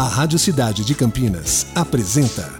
A Rádio Cidade de Campinas apresenta.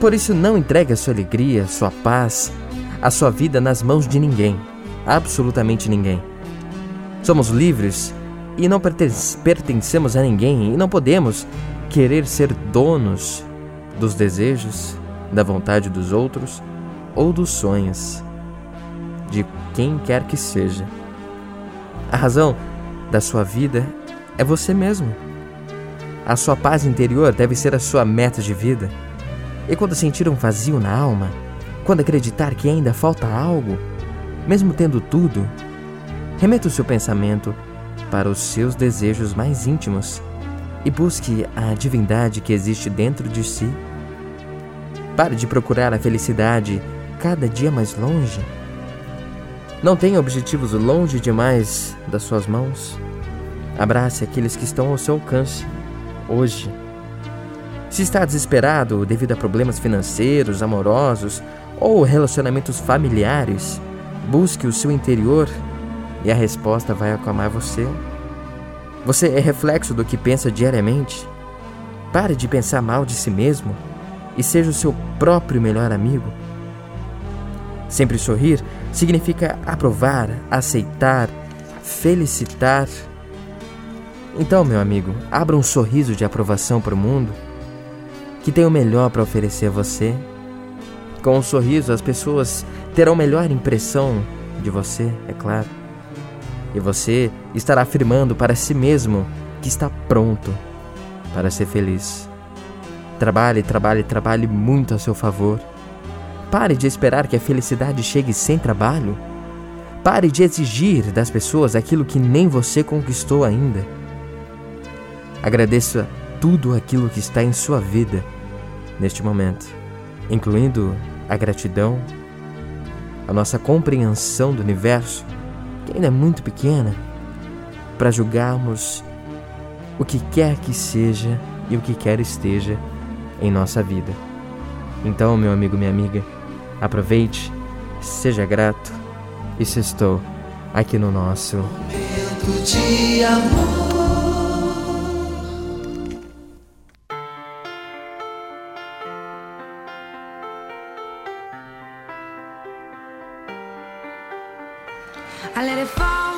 Por isso, não entregue a sua alegria, sua paz, a sua vida nas mãos de ninguém. Absolutamente ninguém. Somos livres e não perten- pertencemos a ninguém e não podemos querer ser donos dos desejos, da vontade dos outros ou dos sonhos de quem quer que seja. A razão da sua vida é você mesmo. A sua paz interior deve ser a sua meta de vida. E quando sentir um vazio na alma, quando acreditar que ainda falta algo, mesmo tendo tudo, remeta o seu pensamento para os seus desejos mais íntimos e busque a divindade que existe dentro de si. Pare de procurar a felicidade cada dia mais longe. Não tenha objetivos longe demais das suas mãos. Abrace aqueles que estão ao seu alcance hoje. Se está desesperado devido a problemas financeiros, amorosos ou relacionamentos familiares, busque o seu interior e a resposta vai acalmar você. Você é reflexo do que pensa diariamente. Pare de pensar mal de si mesmo e seja o seu próprio melhor amigo. Sempre sorrir significa aprovar, aceitar, felicitar. Então, meu amigo, abra um sorriso de aprovação para o mundo que tem o melhor para oferecer a você. Com um sorriso, as pessoas terão melhor impressão de você, é claro. E você estará afirmando para si mesmo que está pronto para ser feliz. Trabalhe, trabalhe, trabalhe muito a seu favor. Pare de esperar que a felicidade chegue sem trabalho. Pare de exigir das pessoas aquilo que nem você conquistou ainda. Agradeça tudo aquilo que está em sua vida neste momento, incluindo a gratidão, a nossa compreensão do universo, que ainda é muito pequena, para julgarmos o que quer que seja e o que quer esteja em nossa vida. Então, meu amigo, minha amiga, aproveite, seja grato e sextou aqui no nosso Momento de amor. I let it fall,